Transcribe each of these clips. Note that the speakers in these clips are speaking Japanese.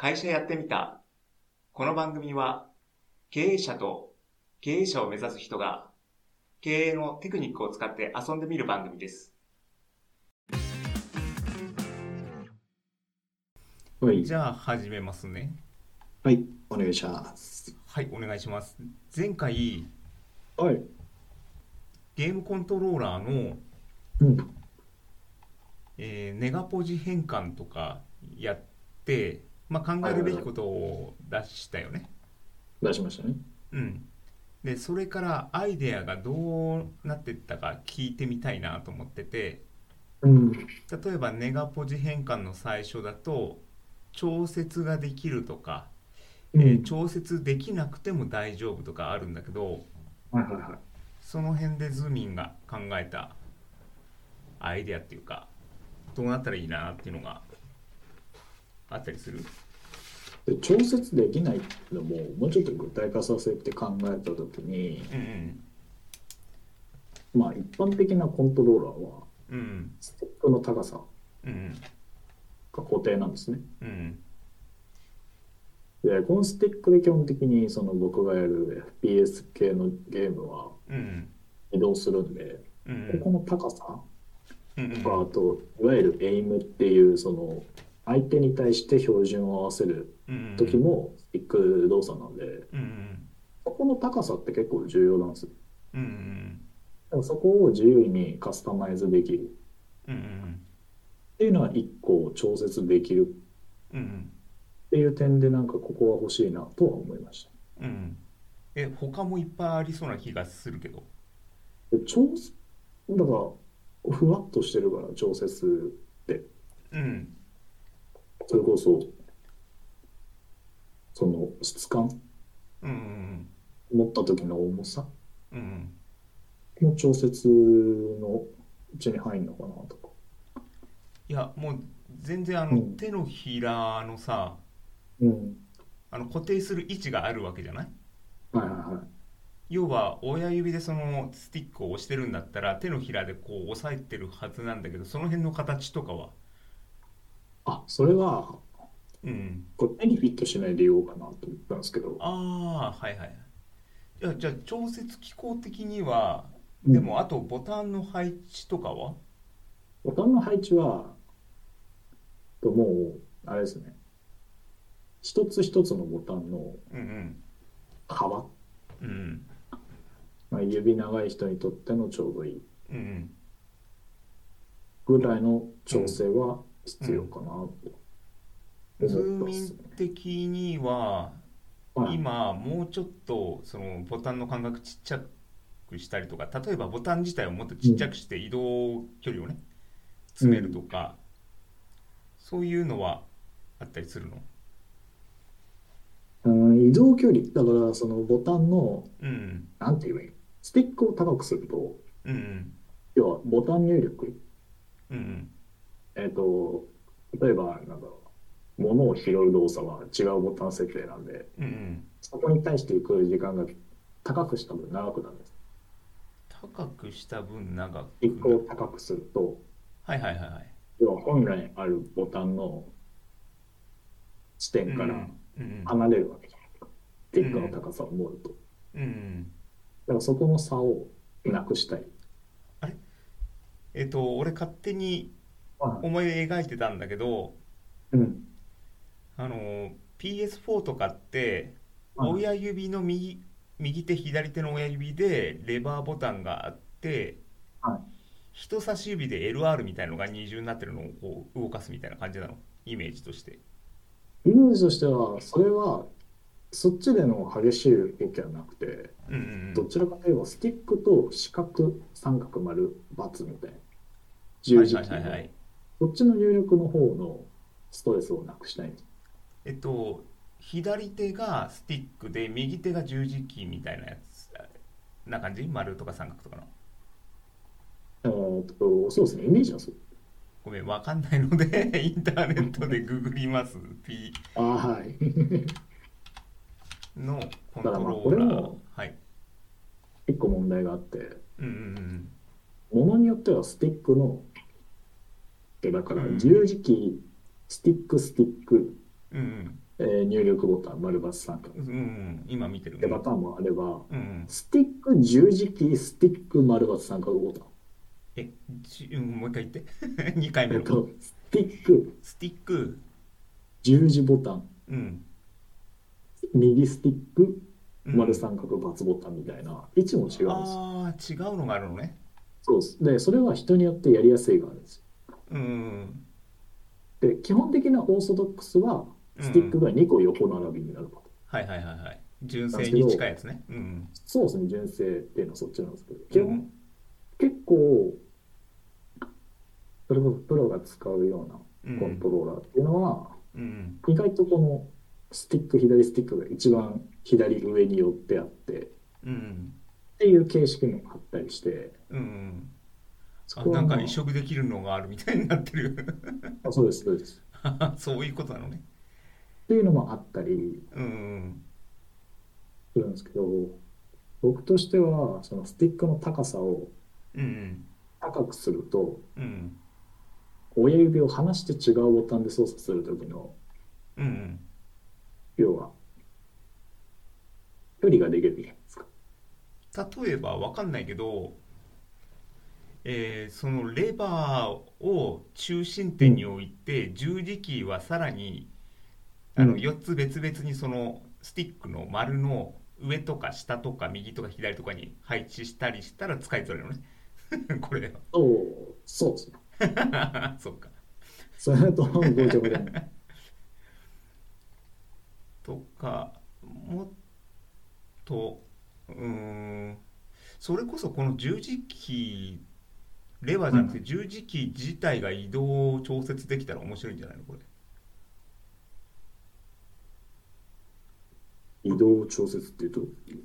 会社やってみた。この番組は経営者と経営者を目指す人が経営のテクニックを使って遊んでみる番組です。はい、じゃあ始めますね。はい、お願いします。はい、お願いします。前回はい、ゲームコントローラーの、うん、えーネガポジ変換とかやって、まあ、考えるべきことを出したよね。出しましたね。うん。で、それからアイデアがどうなっていったか聞いてみたいなと思ってて、うん、例えばネガポジ変換の最初だと調節ができるとか、えー調節できなくても大丈夫とかあるんだけどはいはいはい。その辺でズーミンが考えたアイデアっていうかどうなったらいいなっていうのがあったりする？で調節できないのももうちょっと具体化させて考えたときに、うんまあ一般的なコントローラーはうんうん。ステックの高さうんが固定なんですね。うんで、このステックで基本的にその僕がやる FPS 系のゲームはうん移動するんで、うんここの高さうんとか、あといわゆるエイムっていうその相手に対して標準を合わせるうん時もスティック動作なんで、うんそこの高さって結構重要なんですよ。うんうんだからそこを自由にカスタマイズできる。っうんうん。ていうのは一個調節できる。うんうんっていう点でなんかここは欲しいなとは思いました。うん。え他もいっぱいありそうな気がするけど。で調節だからふわっとしてるから調節って。うん。それこそその質感？うんうん持った時の重さ？うんうん。の調節のうちに入るのかなとか。いやもう全然あの、うん。手のひらのさうん。あの固定する位置があるわけじゃない？はいはいはい。要は親指でそのスティックを押してるんだったら手のひらでこう押さえてるはずなんだけどその辺の形とかは？あ、それはうん。これ手にフィットしないで言おうかなと思ったんですけど。ああはいはい。いやじゃあ調節機構的にはうん。でもあとボタンの配置とかは？ボタンの配置は、ともう、あれですね。一つ一つのボタンのうん幅、うんうん。まあ、指長い人にとってのちょうどいい。うんうん。ぐらいの調整は必要かなと。ズーミン思ったっすね。的にははい。今もうちょっとそのボタンの間隔ちっちゃくしたりとか例えばボタン自体をもっとちっちゃくして移動距離をね詰めるとか、そういうのはあったりするの？うん移動距離、だからそのボタンの、うん。なんて言えばいい？スティックを高くすると、うんうん。要はボタン入力、うんうん。えっと、例えば、なんだろう、物を拾う動作は違うボタン設定なんで、うんうんそこに対して来る時間が高くした分長くなるんです。高くした分長く一個を高くすると、はいはいはいはい要は本来あるボタンの地点からうんうん離れるわけじゃないですか。スティックの高さを盛ると。うんうんだからそこの差をなくしたい。えっと俺勝手に思い描いてたんだけどうん。あの PS4 とかってはい親指の右右手左手の親指でレバーボタンがあって、はい。人差し指で LR みたいなのが二重になってるのをこう動かすみたいな感じなの？イメージとして。イメージとしては、それは、そっちでの激しい動きはなくて、うんうんどちらかといえば、スティックと四角、三角、丸、×みたいな。十字キーのはいはい。っちの入力の方のストレスをなくしたいんです。えっと左手がスティックで右手が十字キーみたいなやつな感じ？丸とか三角とかの。えーっと、そうですね、イメージはそう。ごめんわかんないので インターネットでググります。P ああ、はい。のコントローラー。はい。一個問題があって、うんうんものによってはスティックの、えだからうん。十字キー、スティック、スティック、うんうん。えー入力ボタン、丸バツ三角。うんうん。今見てるってパターンもあれば、うんうん。スティック十字キー、スティック丸バツ三角ボタン。えじうんもう一回言って。2回目の。えっと、スティック。スティック。十字ボタン、うん。右スティックうん。丸三角バツボタンみたいな。位置も違うんですよ。ああ違うのがあるのね。そうです。で、それは人によってやりやすいがあるんですよ。うん。で、基本的なオーソドックスは、スティックが2個横並びになるパターン。はいはいはいはい。純正に近いやつね。うんそうですね、純正っていうのはそっちなんですけど、うん基本、結構、それこそプロが使うよううなコンんトローラーっていうのは、うん意外とこのスティック、左スティックが一番左上に寄ってあって、っうん。ていう形式もあったりして、うんあなんか移植できるのがあるみたいになってる。あそうです、そうです。そういうことなのねっていうのもあったりするんですけど、僕としては、そのスティックの高さを高くすると、うん親指を離して違うボタンで操作するときの、うんうん要は、距離ができるじゃないですか。例えばわかんないけど、えーそのレバーを中心点に置いて、十字キーはさらにあのうん4つ別々にそのスティックの丸の上とか下とか右とか左とかに配置したりしたら使いづらいのね。これは。そう、そうですね。そっか。それと、ごちゃごちゃに。とかもっとうーんそれこそこの十字キーレバーじゃなくて十字キー自体が移動を調節できたら面白いんじゃないの？これ移動調節っていうと、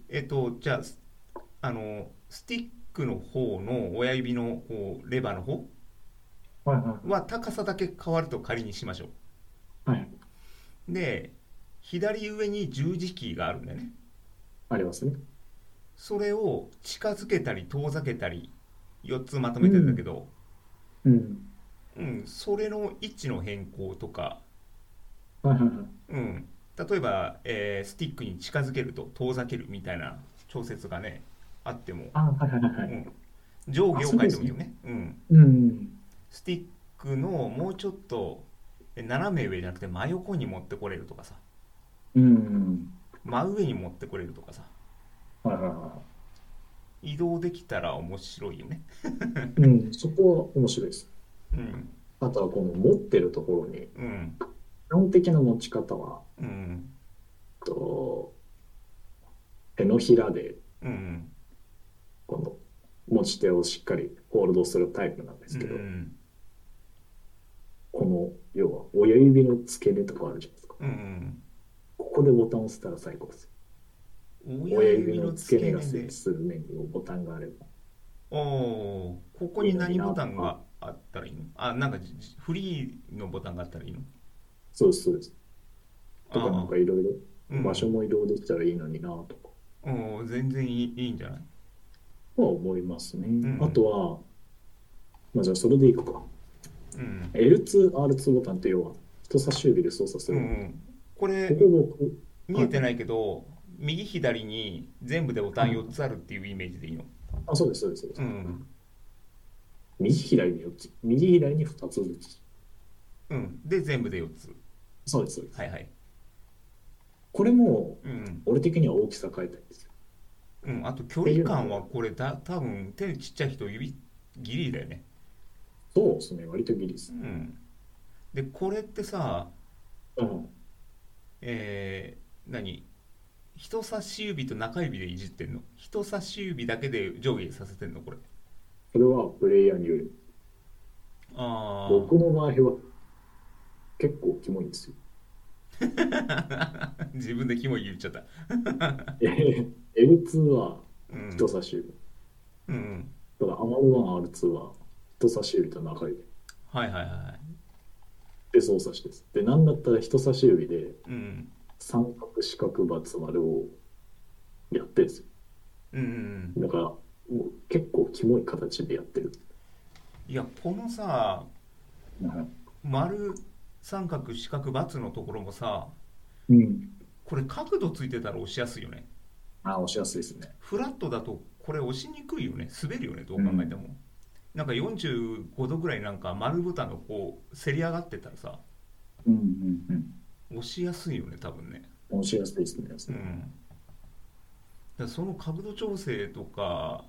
えっとじゃああのスティックの方の親指のこうレバーの方？はいはは高さだけ変わると仮にしましょい。はい。うで左上に十字キーがあるんだよねありますね。それを近づけたり遠ざけたり4つまとめてるんだけど、うん。うん、それの位置の変更とか、はいはいはい。うん、例えば、えースティックに近づけると遠ざけるみたいな調節がねあっても、あ、はいはいはい上下を変えてもいいよね、うん、うん。スティックのもうちょっとえ斜め上じゃなくて真横に持ってこれるとかさ。うん。真上に持ってこれるとかさ。はいはいは移動できたら面白いよね、い。うん。そこは面白いです。うん。あとはこの持ってるところに、うん。基本的な持ち方は、うん。と手のひらでうん。この持ち手をしっかりホールドするタイプなん。ですけど、うん。この要は親指の付け根とかあるじゃないですか。うん。ここでボタンを押せたら最高です。親指の付け根が設置する面にボタンがあれば。おおここに何ボタンがあったらいいのあなん。かフリーのボタンがあったらいいのそうです、そうです。とかなんかいろいろうん。場所も移動できたらいいのになとか。おー全然いいいいんじゃない？は思いますね。ん。あとは、まあじゃあそれでいくか。うん。L2、R2 ボタンって要は人差し指で操作する。うんうん。これここ僕、見えてないけど右左に全部でボタン4つあるっていうイメージでいいの？あ、そうです、そうです。そうです。うん。右左に4つ、右左に2つずつ。うん。で全部で4つ。そうです、そうです。はいはいこれも、うん俺的には大きさ変えたいんですよ。うんあと距離感はこれだ多分手ちっちゃい人指ギリだよねそうですね、割とギリですう。んでこれってさうん。えー、何？人差し指と中指でいじってんの？人差し指だけで上下させてんの？これそれはプレイヤーによる。あ僕の場合は結構キモいんですよ。あ 自分でキモい言っちゃったえー L2 はうん人差し指。うんただ、アマル1、R2 は人差し指と中指はいはいはで操作してです。で、なんだったら人差し指でいうん三角、四角、×丸をやってるんですよ。うんだから、もう結構キモい形でやってる。いやこのさうん丸三角四角×のところもさうん。これ角度ついてたら押しやすいよねあ、押しやすいですね。フラットだとこれ押しにくいよね滑るよねどう考えても、なんか45度ぐらいなんか丸ボタンがこうせり上がってたらさうんうんうん。押しやすいよね多分ね押しやすいですね。うんだその角度調整とか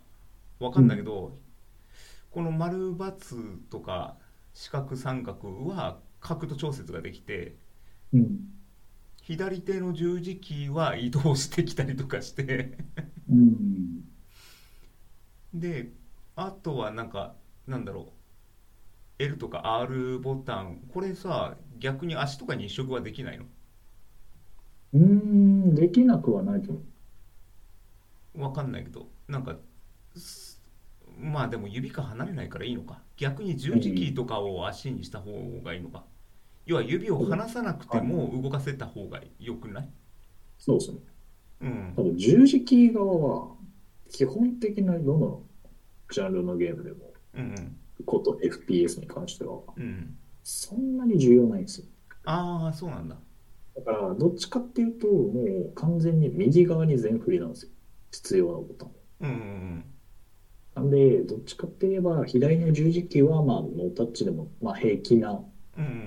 わかんないけど、この丸×とか四角三角は角度調節ができてうん。左手の十字キーは移動してきたりとかして。うん。であとはなんかなんだろう。L とか R ボタン。これさ逆に足とかに移植はできないの？うーん、できなくはないと思う。わかんないけど。なんかすまあでも指から離れないからいいのか。逆に十字キーとかを足にした方がいいのか、要は指を離さなくても動かせた方がよくない？そうですね。うん多分十字キー側は、基本的などのジャンルのゲームでも、うんこと FPS に関しては、うんうんそんなに重要ないんですよ。ああそうなんだだから、どっちかっていうと、もう完全に右側に全振りなんですよ。必要なボタン。うんうんなんで、どっちかって言えば、左の十字キーは、まあ、ノータッチでも、まあ、平気なうんうん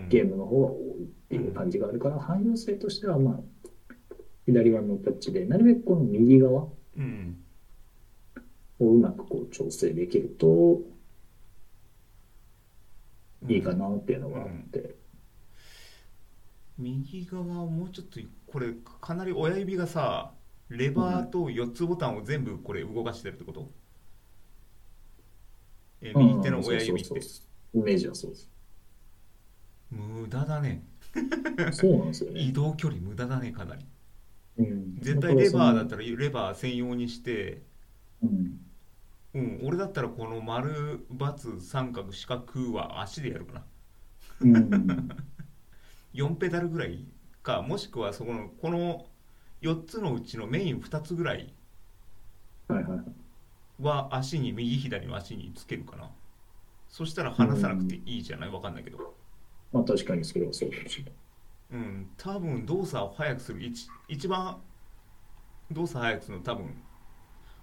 ゲームの方が多いっていう感じがあるから、汎用性としては、まあ、左側のタッチで、なるべくこの右側をうん。うまくこう調整できるとうんいいかなっていうのがあって、右側をもうちょっとこれかなり親指がさレバーと4つボタンを全部これ動かしてるってこと、えうん。右手の親指って。イメージはそうです。無駄だね。そうなんですよね。移動距離無駄だねかなり。うん、絶対レバーだったららレバー専用にして。うん、うん。俺だったらこの丸×三角四角は足でやるかな。うん、4ペダルぐらいかもしくはそこのこの4つのうちのメイン2つぐらいは足に右左の足につけるかな。そしたら離さなくていいじゃない？わかんないけどまあ確かにそれはそうかもしれない。うん多分動作を速くする一一番動作速くするの多分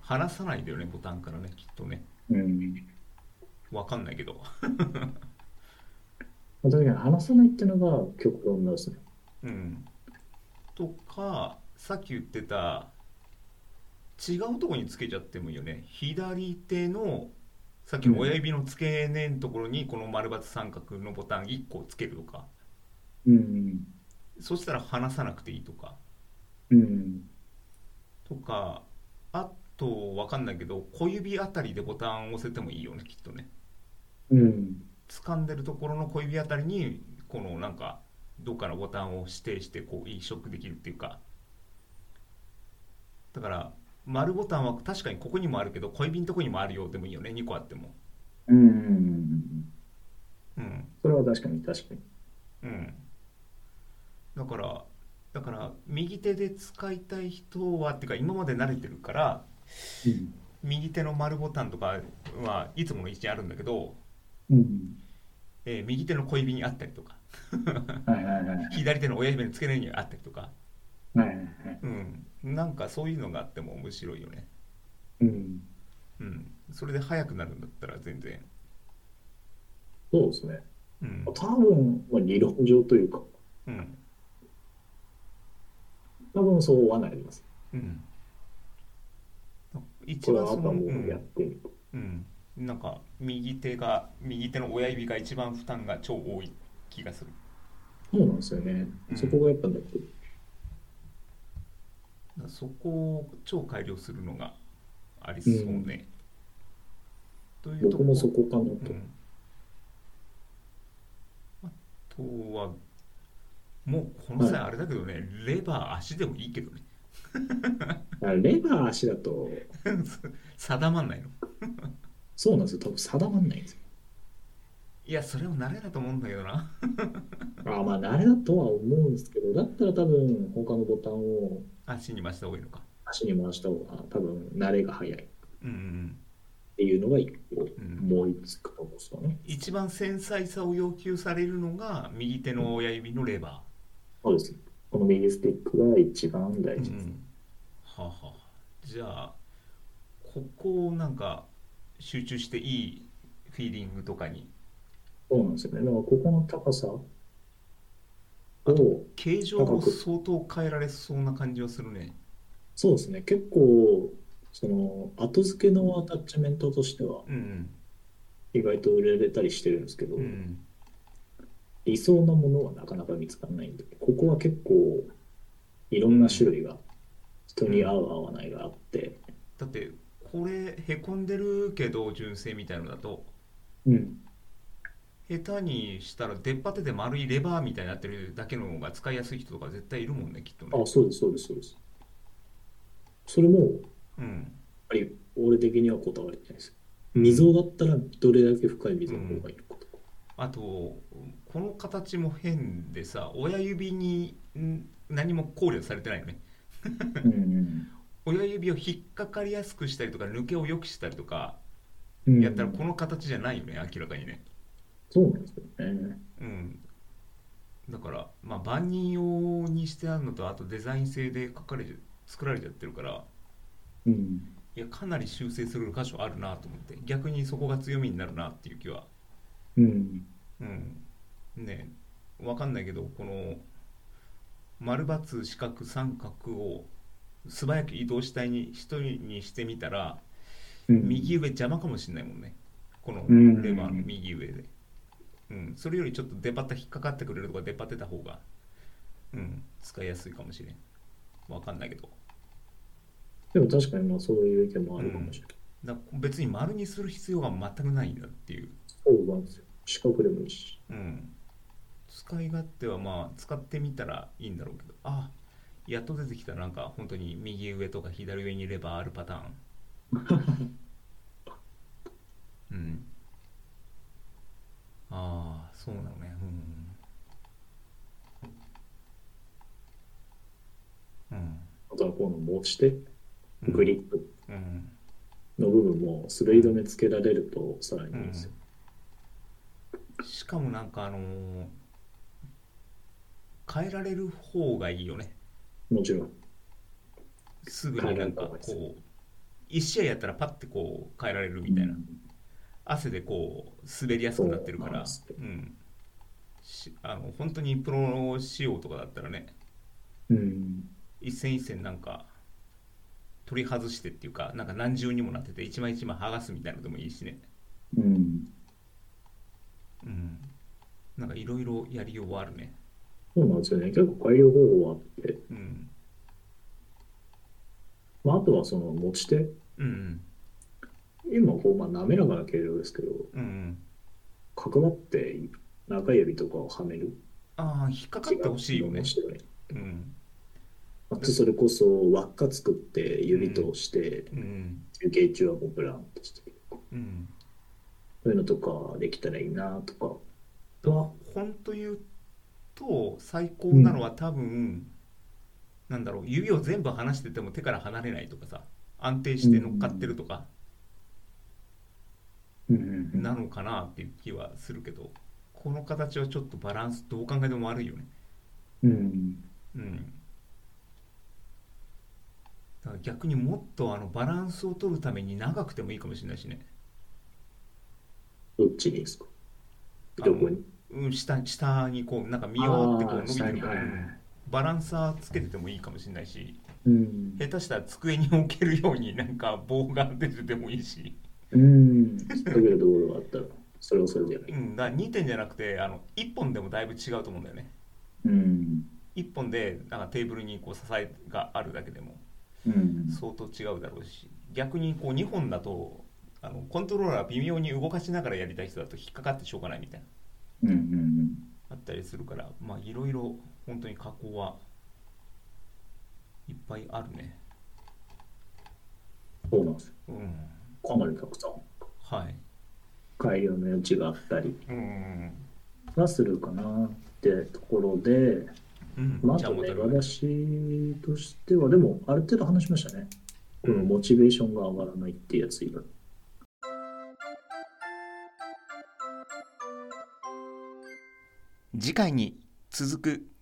離さないんだよねボタンからねきっとねうん。わかんないけど まあ、確かに話さないっていうのが極論なんですね。うんとかさっき言ってた違うところにつけちゃってもいいよね左手のさっきの親指の付け根のところにこの丸×三角のボタン1個つけるとかうん。そしたら離さなくていいとかうん。とかあとわかんないけど小指あたりでボタンを押せてもいいよねきっとねうん。掴んでるところの小指あたりにこのなんかどっかのボタンを指定してこう移植できるっていうかだから丸ボタンは確かにここにもあるけど小指のとこにもあるようでもいいよね2個あってもうん。うんそれは確かに確かに。うんだからだから右手で使いたい人はっていうか今まで慣れてるからうん。右手の丸ボタンとかはいつもの位置にあるんだけど、うん。えー右手の小指にあったりとかはいはいはい。左手の親指の付け根にあったりとか、はいはいはい。うん、なんかそういうのがあっても面白いよね、うん。うん、それで速くなるんだったら全然、そうですね。うん。多分、まあ、理論上というか、うん。多分そうはなります。うん、一番その、うはあとはもうやっんてみる。うん、なんか右手が右手の親指が一番負担が超多い気がする。そうなんですよね。うん。そこがやっぱそこを超改良するのがありそうね、というとこ僕もそこかなと。うん。あとはもうこの際あれだけどね、レバー足でもいいけどね。あレバー足だと、定まんないの。そうなんですよ。多分定まんないんですよ。いやそれも慣れだと思うんだけどな。あまあ、慣れだとは思うんですけど、だったら多分、他のボタンを足に回した方がいいのか足に回した方が、多分、慣れが早いっうんうんうんていうのが一個うん思いつくと思うんですよね。一番繊細さを要求されるのが右手の親指のレバそうです。この右スティックが一番大事です。うんはあはあじゃあここをなんか集中していいフィーリングとかに？そうなんですよね。だからここの高さを、形状を相当変えられそうな感じはするね。そうですね。結構、その後付けのアタッチメントとしてはうん意外と売れたりしてるんですけど、うん。うん理想のものはなかなか見つからないんで、ここは結構いろんな種類が人に合う合わないがあって、だってこれへこんでるけど純正みたいのだと。うん、下手にしたら出っ張ってて丸いレバーみたいになってるだけの方が使いやすい人とか絶対いるもんねきっとねあ、そうです、そうです、そうです。それも、やっうんぱり俺的にはこだわりないです。溝だったらどれだけ深い溝の方がいいのかとか。あとこの形も変でさ親指にん何も考慮されてないよねうんうん 親指を引っかかりやすくしたりとか抜けを良くしたりとかうんやったらこの形じゃないよね明らかにねそうなんですよね。うん。だからまあ万人用にしてあるのとあとデザイン性で書かれて作られちゃってるからうん。いやかなり修正する箇所あるなと思って逆にそこが強みになるなっていう気は。うん。うん。ねわかんないけどこの丸×四角三角を素早く移動したいに人にしてみたらうん。右上邪魔かもしれないもんね。このうん。レバーの右上で、うん、それよりちょっと出張った引っかかってくれるとか出張ってた方が、うん、使いやすいかもしれん。わかんないけど。でも確かにまあそういう意見もあるかもしれない。だ別に丸にする必要が全くないんだっていう。そうなんですよ。四角でもいいし。うん、使い勝手はまあ使ってみたらいいんだろうけど。あやっと出てきた。なんか本当に右上とか左上にレバーあるパターン。うんああそうなのね。うん。うん。あとはこの持ち手、うん。グリップ。うん。の部分も滑り止めつけられるとさらにいいんですよ。しかもなんかあのー変えられる方がいいよね。もちろん。すぐになんかこう1試合やったらパッてこう変えられるみたいな、汗でこう滑りやすくなってるから。そううん。しあの本当にプロ仕様とかだったらね。うん。一戦一戦なんか取り外してっていうかなんか何重にもなってて一枚一枚剥がすみたいなのでもいいしね。うん。うん。なんかいろいろやりようはあるね。そうなんですよね。結構改良方法はあって、うん。まあ、あとはその持ち手、うんうん。今こう、まあ、滑らかな形状ですけど、うんうん。角張って中指とかをはめる。ああ引っかかってほしいよね。うん。あとそれこそ輪っか作って指通して、うん休憩中はこうブランとして、うん。そういうのとかできたらいいなとか。は本当言うと最高なのは多分、なんだろう指を全部離してても手から離れないとかさ安定して乗っかってるとか。うんうんうんなのかなっていう気はするけどこの形はちょっとバランスどう考えても悪いよね。うん。うん。だから逆にもっとあのバランスを取るために長くてもいいかもしれないしね、どっちにですか？どこに？うん、下下にこうなんか見ようってこう伸びてるから、はい。バランサーつけててもいいかもしれないし。うん。下手したら机に置けるようになんか棒が出ててもいいし、うん。るところがあったら、それはそれじゃない。うん、だから2点じゃなくてあの1本でもだいぶ違うと思うんだよねうん。1本でなんかテーブルにこう支えがあるだけでもうん。相当違うだろうし逆にこう2本だとあのコントローラー微妙に動かしながらやりたい人だと引っかかってしょうがないみたいなうんうんうん。あったりするからまあいろいろ本当に加工はいっぱいあるねそうなんですよ。うんかなりたくさんはい。改良の余地があったり。うん。はするかなってところで、うん。まあ、あと目出しとしては、でもある程度話しましたね。このモチベーションが上がらないっていうやつ以外。次回に続く